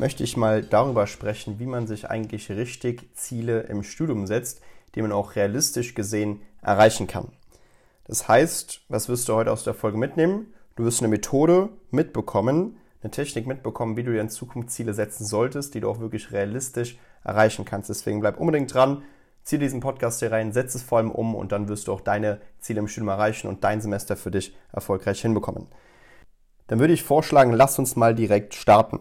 möchte ich mal darüber sprechen, wie man sich eigentlich richtig Ziele im Studium setzt, die man auch realistisch gesehen erreichen kann. Das heißt, was wirst du heute aus der Folge mitnehmen? Du wirst eine Methode mitbekommen, eine Technik mitbekommen, wie du dir in Zukunft Ziele setzen solltest, die du auch wirklich realistisch erreichen kannst. Deswegen bleib unbedingt dran, zieh diesen Podcast hier rein, setz es vor allem um und dann wirst du auch deine Ziele im Studium erreichen und dein Semester für dich erfolgreich hinbekommen. Dann würde ich vorschlagen, lass uns mal direkt starten.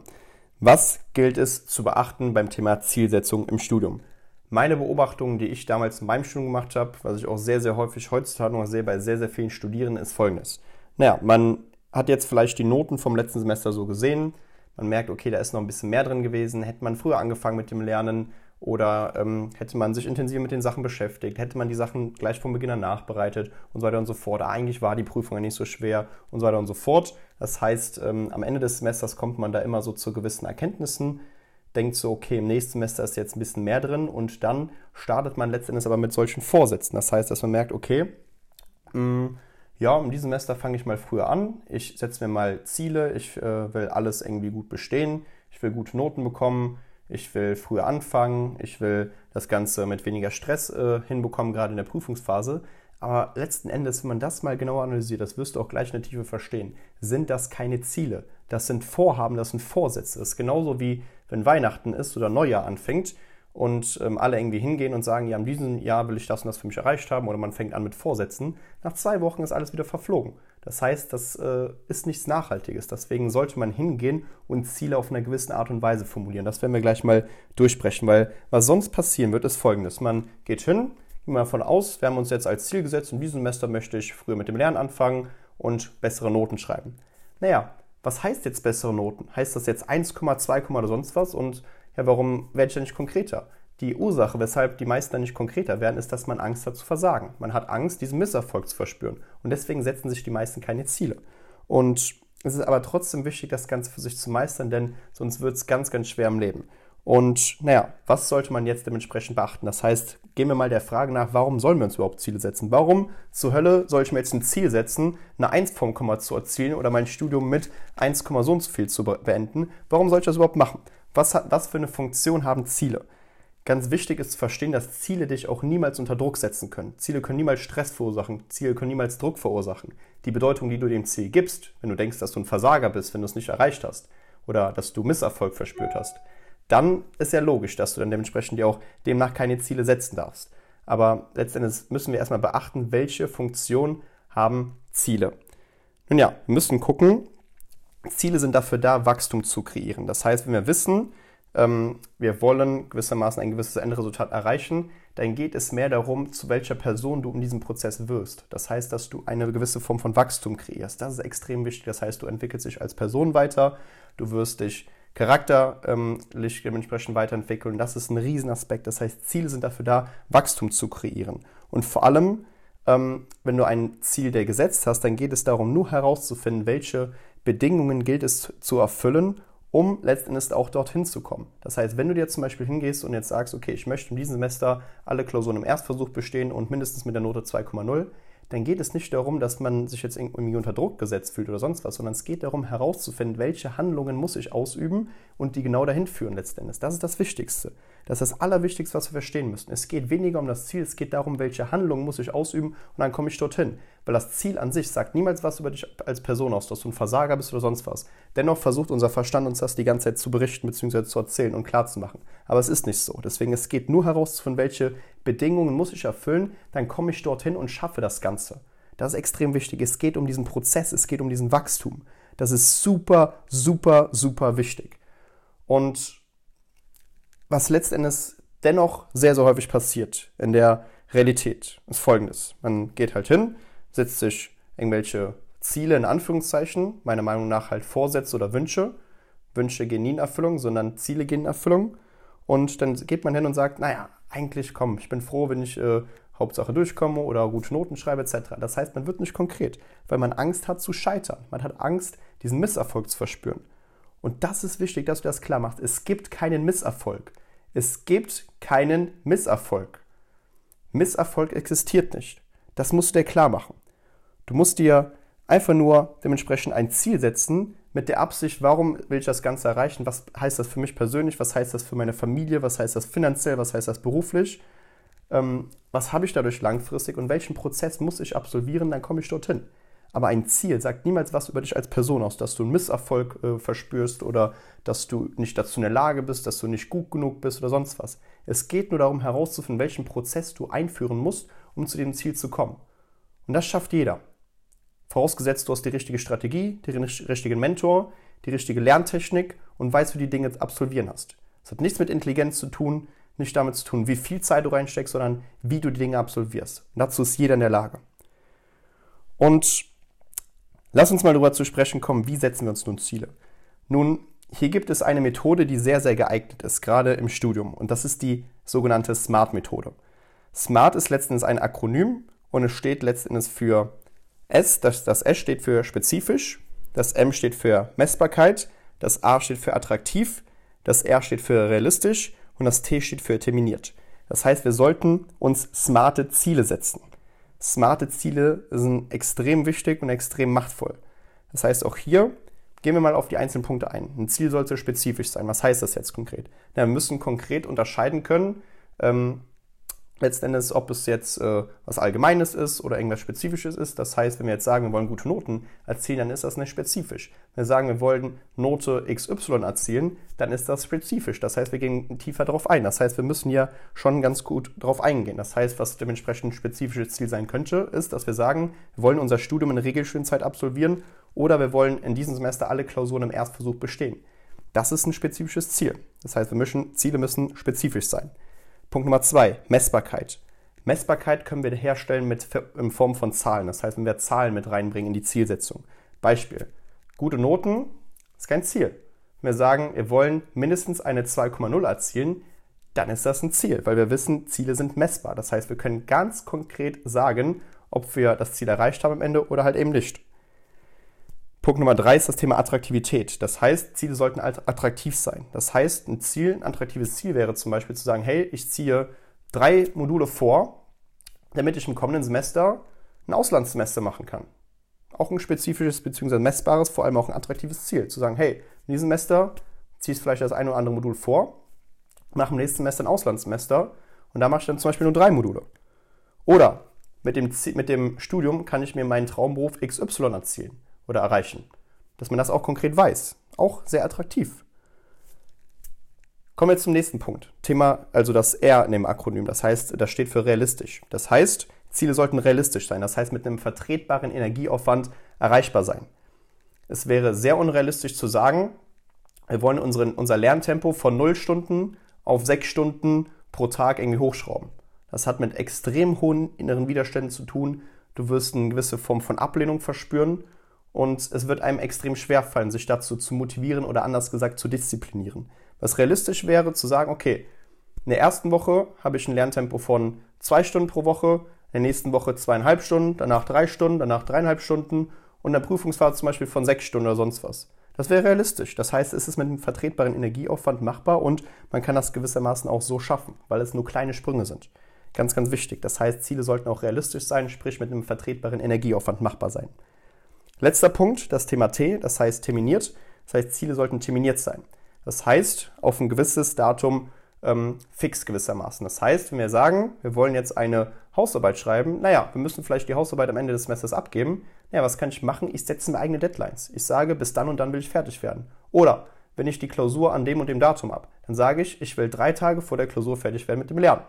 Was gilt es zu beachten beim Thema Zielsetzung im Studium? Meine Beobachtungen, die ich damals in meinem Studium gemacht habe, was ich auch sehr, sehr häufig heutzutage noch sehe bei sehr, sehr vielen Studierenden, ist folgendes. Naja, man hat jetzt vielleicht die Noten vom letzten Semester so gesehen. Man merkt, okay, da ist noch ein bisschen mehr drin gewesen. Hätte man früher angefangen mit dem Lernen oder ähm, hätte man sich intensiv mit den Sachen beschäftigt, hätte man die Sachen gleich vom Beginn an nachbereitet und so weiter und so fort. Eigentlich war die Prüfung ja nicht so schwer und so weiter und so fort. Das heißt, ähm, am Ende des Semesters kommt man da immer so zu gewissen Erkenntnissen, denkt so, okay, im nächsten Semester ist jetzt ein bisschen mehr drin und dann startet man letztendlich aber mit solchen Vorsätzen. Das heißt, dass man merkt, okay, mh, mm, ja, in diesem Semester fange ich mal früher an, ich setze mir mal Ziele, ich äh, will alles irgendwie gut bestehen, ich will gute Noten bekommen, ich will früher anfangen, ich will das Ganze mit weniger Stress äh, hinbekommen, gerade in der Prüfungsphase. Aber letzten Endes, wenn man das mal genauer analysiert, das wirst du auch gleich in der Tiefe verstehen, sind das keine Ziele. Das sind Vorhaben, das sind Vorsätze. Das ist genauso wie wenn Weihnachten ist oder Neujahr anfängt und ähm, alle irgendwie hingehen und sagen, ja, in diesem Jahr will ich das und das für mich erreicht haben oder man fängt an mit Vorsätzen. Nach zwei Wochen ist alles wieder verflogen. Das heißt, das äh, ist nichts Nachhaltiges. Deswegen sollte man hingehen und Ziele auf einer gewissen Art und Weise formulieren. Das werden wir gleich mal durchsprechen, weil was sonst passieren wird, ist folgendes. Man geht hin, gehen wir davon aus, wir haben uns jetzt als Ziel gesetzt, in diesem Semester möchte ich früher mit dem Lernen anfangen und bessere Noten schreiben. Naja, was heißt jetzt bessere Noten? Heißt das jetzt 1,2, oder sonst was? Und ja, warum werde ich da nicht konkreter? Die Ursache, weshalb die meisten dann nicht konkreter werden, ist, dass man Angst hat zu versagen. Man hat Angst, diesen Misserfolg zu verspüren. Und deswegen setzen sich die meisten keine Ziele. Und es ist aber trotzdem wichtig, das Ganze für sich zu meistern, denn sonst wird es ganz, ganz schwer im Leben. Und naja, was sollte man jetzt dementsprechend beachten? Das heißt, gehen wir mal der Frage nach, warum sollen wir uns überhaupt Ziele setzen? Warum zur Hölle soll ich mir jetzt ein Ziel setzen, eine 1 vom Komma zu erzielen oder mein Studium mit 1, so und so viel zu beenden? Warum soll ich das überhaupt machen? Was, hat, was für eine Funktion haben Ziele? Ganz wichtig ist zu verstehen, dass Ziele dich auch niemals unter Druck setzen können. Ziele können niemals Stress verursachen, Ziele können niemals Druck verursachen. Die Bedeutung, die du dem Ziel gibst, wenn du denkst, dass du ein Versager bist, wenn du es nicht erreicht hast oder dass du Misserfolg verspürt hast, dann ist ja logisch, dass du dann dementsprechend dir auch demnach keine Ziele setzen darfst. Aber letztendlich müssen wir erstmal beachten, welche Funktion haben Ziele. Nun ja, wir müssen gucken, Ziele sind dafür da, Wachstum zu kreieren. Das heißt, wenn wir wissen, ähm, wir wollen gewissermaßen ein gewisses Endresultat erreichen, dann geht es mehr darum, zu welcher Person du in diesem Prozess wirst. Das heißt, dass du eine gewisse Form von Wachstum kreierst. Das ist extrem wichtig. Das heißt, du entwickelst dich als Person weiter, du wirst dich charakterlich dementsprechend weiterentwickeln. Das ist ein Riesenaspekt. Das heißt, Ziele sind dafür da, Wachstum zu kreieren. Und vor allem, ähm, wenn du ein Ziel dir gesetzt hast, dann geht es darum, nur herauszufinden, welche Bedingungen gilt es zu erfüllen, um letztendlich auch dorthin zu kommen. Das heißt, wenn du dir zum Beispiel hingehst und jetzt sagst, okay, ich möchte in diesem Semester alle Klausuren im Erstversuch bestehen und mindestens mit der Note 2,0, dann geht es nicht darum, dass man sich jetzt irgendwie unter Druck gesetzt fühlt oder sonst was, sondern es geht darum herauszufinden, welche Handlungen muss ich ausüben und die genau dahin führen letztendlich. Das ist das Wichtigste. Das ist das Allerwichtigste, was wir verstehen müssen. Es geht weniger um das Ziel, es geht darum, welche Handlungen muss ich ausüben und dann komme ich dorthin. Weil das Ziel an sich sagt niemals was über dich als Person aus, dass du ein Versager bist oder sonst was. Dennoch versucht unser Verstand uns das die ganze Zeit zu berichten bzw. zu erzählen und klarzumachen. Aber es ist nicht so. Deswegen es geht nur herauszufinden, welche Bedingungen muss ich erfüllen, dann komme ich dorthin und schaffe das Ganze. Das ist extrem wichtig. Es geht um diesen Prozess, es geht um diesen Wachstum. Das ist super, super, super wichtig. Und was letztendlich dennoch sehr, sehr häufig passiert in der Realität, ist folgendes. Man geht halt hin, setzt sich irgendwelche Ziele in Anführungszeichen, meiner Meinung nach halt Vorsätze oder Wünsche. Wünsche gehen nie in Erfüllung, sondern Ziele gehen in Erfüllung. Und dann geht man hin und sagt, naja, eigentlich komm, ich bin froh, wenn ich äh, Hauptsache durchkomme oder gute Noten schreibe etc. Das heißt, man wird nicht konkret, weil man Angst hat zu scheitern. Man hat Angst, diesen Misserfolg zu verspüren. Und das ist wichtig, dass du das klar machst. Es gibt keinen Misserfolg. Es gibt keinen Misserfolg. Misserfolg existiert nicht. Das musst du dir klar machen. Du musst dir einfach nur dementsprechend ein Ziel setzen mit der Absicht, warum will ich das Ganze erreichen? Was heißt das für mich persönlich? Was heißt das für meine Familie? Was heißt das finanziell? Was heißt das beruflich? Ähm, was habe ich dadurch langfristig und welchen Prozess muss ich absolvieren? Dann komme ich dorthin. Aber ein Ziel sagt niemals was über dich als Person aus, dass du einen Misserfolg äh, verspürst oder dass du nicht dazu in der Lage bist, dass du nicht gut genug bist oder sonst was. Es geht nur darum herauszufinden, welchen Prozess du einführen musst, um zu dem Ziel zu kommen. Und das schafft jeder. Vorausgesetzt, du hast die richtige Strategie, den richtigen Mentor, die richtige Lerntechnik und weißt, wie du die Dinge absolvieren hast. Das hat nichts mit Intelligenz zu tun, nicht damit zu tun, wie viel Zeit du reinsteckst, sondern wie du die Dinge absolvierst. Und dazu ist jeder in der Lage. Und lass uns mal darüber zu sprechen kommen, wie setzen wir uns nun Ziele. Nun, hier gibt es eine Methode, die sehr, sehr geeignet ist, gerade im Studium. Und das ist die sogenannte SMART-Methode. SMART ist letztendlich ein Akronym und es steht letztendlich für S. Das, das S steht für spezifisch, das M steht für Messbarkeit, das A steht für attraktiv, das R steht für realistisch und das T steht für terminiert. Das heißt, wir sollten uns smarte Ziele setzen. Smarte Ziele sind extrem wichtig und extrem machtvoll. Das heißt, auch hier gehen wir mal auf die einzelnen Punkte ein. Ein Ziel sollte spezifisch sein. Was heißt das jetzt konkret? Ja, wir müssen konkret unterscheiden können, ähm, letztendlich, ob es jetzt äh, was Allgemeines ist oder irgendwas Spezifisches ist. Das heißt, wenn wir jetzt sagen, wir wollen gute Noten erzielen, dann ist das nicht spezifisch. Wenn wir sagen, wir wollen Note XY erzielen, dann ist das spezifisch. Das heißt, wir gehen tiefer darauf ein. Das heißt, wir müssen ja schon ganz gut darauf eingehen. Das heißt, was dementsprechend ein spezifisches Ziel sein könnte, ist, dass wir sagen, wir wollen unser Studium in Regelschulzeit absolvieren oder wir wollen in diesem Semester alle Klausuren im Erstversuch bestehen. Das ist ein spezifisches Ziel. Das heißt, wir müssen, Ziele müssen spezifisch sein. Punkt Nummer zwei, Messbarkeit. Messbarkeit können wir herstellen mit, in Form von Zahlen. Das heißt, wenn wir Zahlen mit reinbringen in die Zielsetzung. Beispiel, gute Noten ist kein Ziel. Wenn wir sagen, wir wollen mindestens eine 2,0 erzielen, dann ist das ein Ziel, weil wir wissen, Ziele sind messbar. Das heißt, wir können ganz konkret sagen, ob wir das Ziel erreicht haben am Ende oder halt eben nicht. Punkt Nummer drei ist das Thema Attraktivität. Das heißt, Ziele sollten attraktiv sein. Das heißt, ein Ziel, ein attraktives Ziel wäre zum Beispiel zu sagen, hey, ich ziehe drei Module vor, damit ich im kommenden Semester ein Auslandssemester machen kann. Auch ein spezifisches bzw. messbares, vor allem auch ein attraktives Ziel. Zu sagen, hey, in diesem Semester ziehe ich vielleicht das eine oder andere Modul vor, mache im nächsten Semester ein Auslandssemester und da mache ich dann zum Beispiel nur drei Module. Oder mit dem, mit dem Studium kann ich mir meinen Traumberuf XY erzielen oder erreichen. Dass man das auch konkret weiß. Auch sehr attraktiv. Kommen wir zum nächsten Punkt. Thema, also das R in dem Akronym. Das heißt, das steht für realistisch. Das heißt, Ziele sollten realistisch sein. Das heißt, mit einem vertretbaren Energieaufwand erreichbar sein. Es wäre sehr unrealistisch zu sagen, wir wollen unseren, unser Lerntempo von 0 Stunden auf 6 Stunden pro Tag irgendwie hochschrauben. Das hat mit extrem hohen inneren Widerständen zu tun. Du wirst eine gewisse Form von Ablehnung verspüren und es wird einem extrem schwer fallen, sich dazu zu motivieren oder anders gesagt zu disziplinieren. Was realistisch wäre, zu sagen, okay, in der ersten Woche habe ich ein Lerntempo von zwei Stunden pro Woche, in der nächsten Woche zweieinhalb Stunden, danach drei Stunden, danach dreieinhalb Stunden und in der Prüfungsphase zum Beispiel von sechs Stunden oder sonst was. Das wäre realistisch. Das heißt, es ist mit einem vertretbaren Energieaufwand machbar und man kann das gewissermaßen auch so schaffen, weil es nur kleine Sprünge sind. Ganz, ganz wichtig. Das heißt, Ziele sollten auch realistisch sein, sprich mit einem vertretbaren Energieaufwand machbar sein. Letzter Punkt, das Thema T, das heißt terminiert. Das heißt, Ziele sollten terminiert sein. Das heißt, auf ein gewisses Datum ähm, fix gewissermaßen. Das heißt, wenn wir sagen, wir wollen jetzt eine Hausarbeit schreiben, naja, wir müssen vielleicht die Hausarbeit am Ende des Semesters abgeben. Naja, was kann ich machen? Ich setze mir eigene Deadlines. Ich sage, bis dann und dann will ich fertig werden. Oder wenn ich die Klausur an dem und dem Datum ab, dann sage ich, ich will drei Tage vor der Klausur fertig werden mit dem Lernen.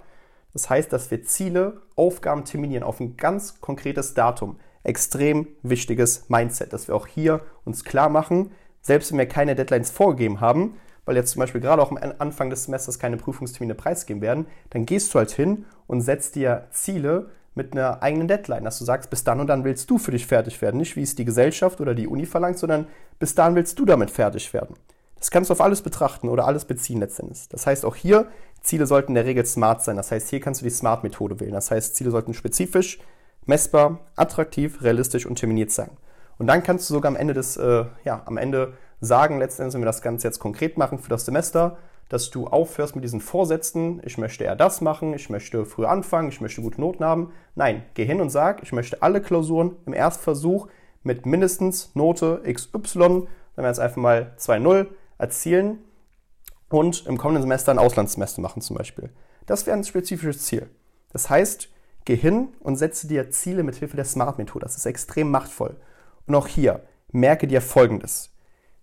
Das heißt, dass wir Ziele, Aufgaben terminieren auf ein ganz konkretes Datum extrem wichtiges Mindset, dass wir auch hier uns klar machen, selbst wenn wir keine Deadlines vorgegeben haben, weil jetzt zum Beispiel gerade auch am Anfang des Semesters keine Prüfungstermine preisgeben werden, dann gehst du halt hin und setzt dir Ziele mit einer eigenen Deadline, dass du sagst, bis dann und dann willst du für dich fertig werden. Nicht wie es die Gesellschaft oder die Uni verlangt, sondern bis dann willst du damit fertig werden. Das kannst du auf alles betrachten oder alles beziehen letztendlich. Das heißt, auch hier, Ziele sollten in der Regel smart sein. Das heißt, hier kannst du die Smart-Methode wählen. Das heißt, Ziele sollten spezifisch, messbar, attraktiv, realistisch und terminiert sein. Und dann kannst du sogar am Ende des, äh, ja, am Ende sagen, letztendlich, wenn wir das Ganze jetzt konkret machen für das Semester, dass du aufhörst mit diesen Vorsätzen, ich möchte eher das machen, ich möchte früh anfangen, ich möchte gute Noten haben. Nein, geh hin und sag, ich möchte alle Klausuren im Erstversuch mit mindestens Note XY, sagen wir jetzt einfach mal 2.0, erzielen und im kommenden Semester ein Auslandssemester machen zum Beispiel. Das wäre ein spezifisches Ziel. Das heißt, geh hin und setze dir Ziele mit Hilfe der Smart-Methode. Das ist extrem machtvoll. Und auch hier, merke dir Folgendes.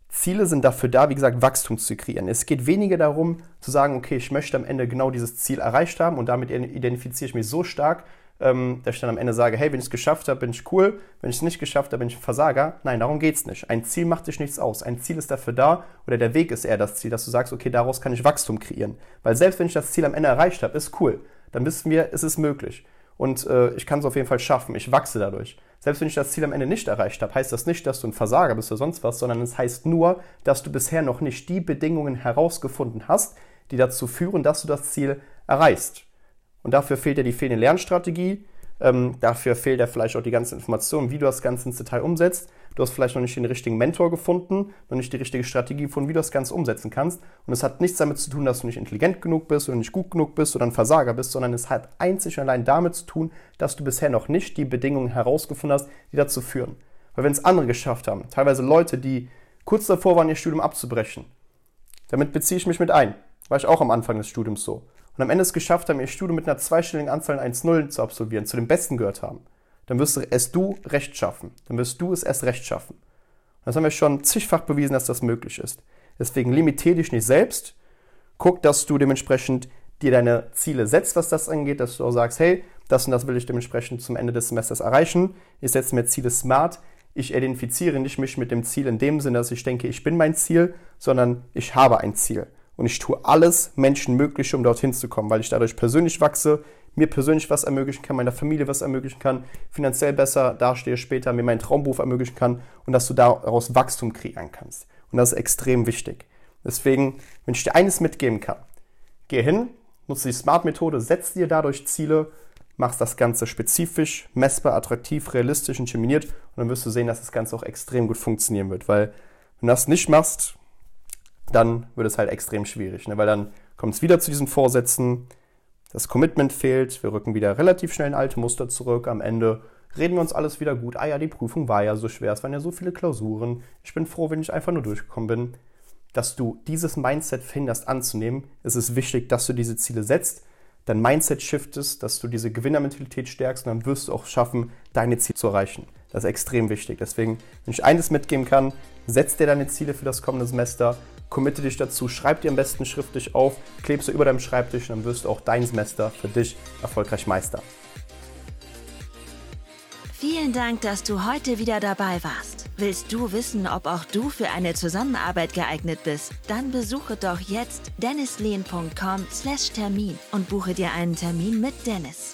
Ziele sind dafür da, wie gesagt, Wachstum zu kreieren. Es geht weniger darum zu sagen, okay, ich möchte am Ende genau dieses Ziel erreicht haben und damit identifiziere ich mich so stark, ähm, dass ich dann am Ende sage, hey, wenn ich es geschafft habe, bin ich cool, wenn ich es nicht geschafft habe, bin ich ein Versager. Nein, darum geht es nicht. Ein Ziel macht dich nichts aus. Ein Ziel ist dafür da oder der Weg ist eher das Ziel, dass du sagst, okay, daraus kann ich Wachstum kreieren. Weil selbst wenn ich das Ziel am Ende erreicht habe, ist cool. Dann wissen wir, es ist möglich. Und äh, ich kann es auf jeden Fall schaffen. Ich wachse dadurch. Selbst wenn ich das Ziel am Ende nicht erreicht habe, heißt das nicht, dass du ein Versager bist oder sonst was, sondern es heißt nur, dass du bisher noch nicht die Bedingungen herausgefunden hast, die dazu führen, dass du das Ziel erreichst. Und dafür fehlt dir die fehlende Lernstrategie, ähm, dafür fehlt dir vielleicht auch die ganze Information, wie du das Ganze ins Detail umsetzt. Du hast vielleicht noch nicht den richtigen Mentor gefunden, noch nicht die richtige Strategie gefunden, wie du das Ganze umsetzen kannst. Und es hat nichts damit zu tun, dass du nicht intelligent genug bist oder nicht gut genug bist oder ein Versager bist, sondern es hat einzig und allein damit zu tun, dass du bisher noch nicht die Bedingungen herausgefunden hast, die dazu führen. Weil wenn es andere geschafft haben, teilweise Leute, die kurz davor waren, ihr Studium abzubrechen, damit beziehe ich mich mit ein. War ich auch am Anfang des Studiums so. Und am Ende es geschafft haben, ihr Studium mit einer zweistelligen Anzahl an 1-0 zu absolvieren, zu den Besten gehört haben dann wirst du es du recht schaffen. Dann wirst du es erst recht schaffen. Das haben wir schon zigfach bewiesen, dass das möglich ist. Deswegen limitier dich nicht selbst. Guck, dass du dementsprechend dir deine Ziele setzt, was das angeht, dass du auch sagst, hey, das und das will ich dementsprechend zum Ende des Semesters erreichen. Ich setze mir Ziele smart. Ich identifiziere nicht mich mit dem Ziel in dem Sinne, dass ich denke, ich bin mein Ziel, sondern ich habe ein Ziel. Und ich tue alles Menschenmögliche, um dorthin zu kommen, weil ich dadurch persönlich wachse, mir persönlich was ermöglichen kann, meiner Familie was ermöglichen kann, finanziell besser dastehe später, mir meinen Traumberuf ermöglichen kann und dass du daraus Wachstum kreieren kannst. Und das ist extrem wichtig. Deswegen, wenn ich dir eines mitgeben kann, geh hin, nutze die Smart-Methode, setz dir dadurch Ziele, machst das Ganze spezifisch, messbar, attraktiv, realistisch und terminiert und dann wirst du sehen, dass das Ganze auch extrem gut funktionieren wird. Weil wenn du das nicht machst, dann wird es halt extrem schwierig, ne? weil dann kommt es wieder zu diesen Vorsätzen, das Commitment fehlt, wir rücken wieder relativ schnell in alte Muster zurück. Am Ende reden wir uns alles wieder gut. Ah ja, die Prüfung war ja so schwer, es waren ja so viele Klausuren. Ich bin froh, wenn ich einfach nur durchgekommen bin. Dass du dieses Mindset findest anzunehmen, ist es wichtig, dass du diese Ziele setzt, dein Mindset shiftest, dass du diese Gewinnermentalität stärkst und dann wirst du auch schaffen, deine Ziele zu erreichen. Das ist extrem wichtig. Deswegen, wenn ich eines mitgeben kann, setz dir deine Ziele für das kommende Semester, committe dich dazu, schreib dir am besten schriftlich auf, klebst du über deinem Schreibtisch und dann wirst du auch dein Semester für dich erfolgreich meistern. Vielen Dank, dass du heute wieder dabei warst. Willst du wissen, ob auch du für eine Zusammenarbeit geeignet bist? Dann besuche doch jetzt dennislehn.com/termin und buche dir einen Termin mit Dennis.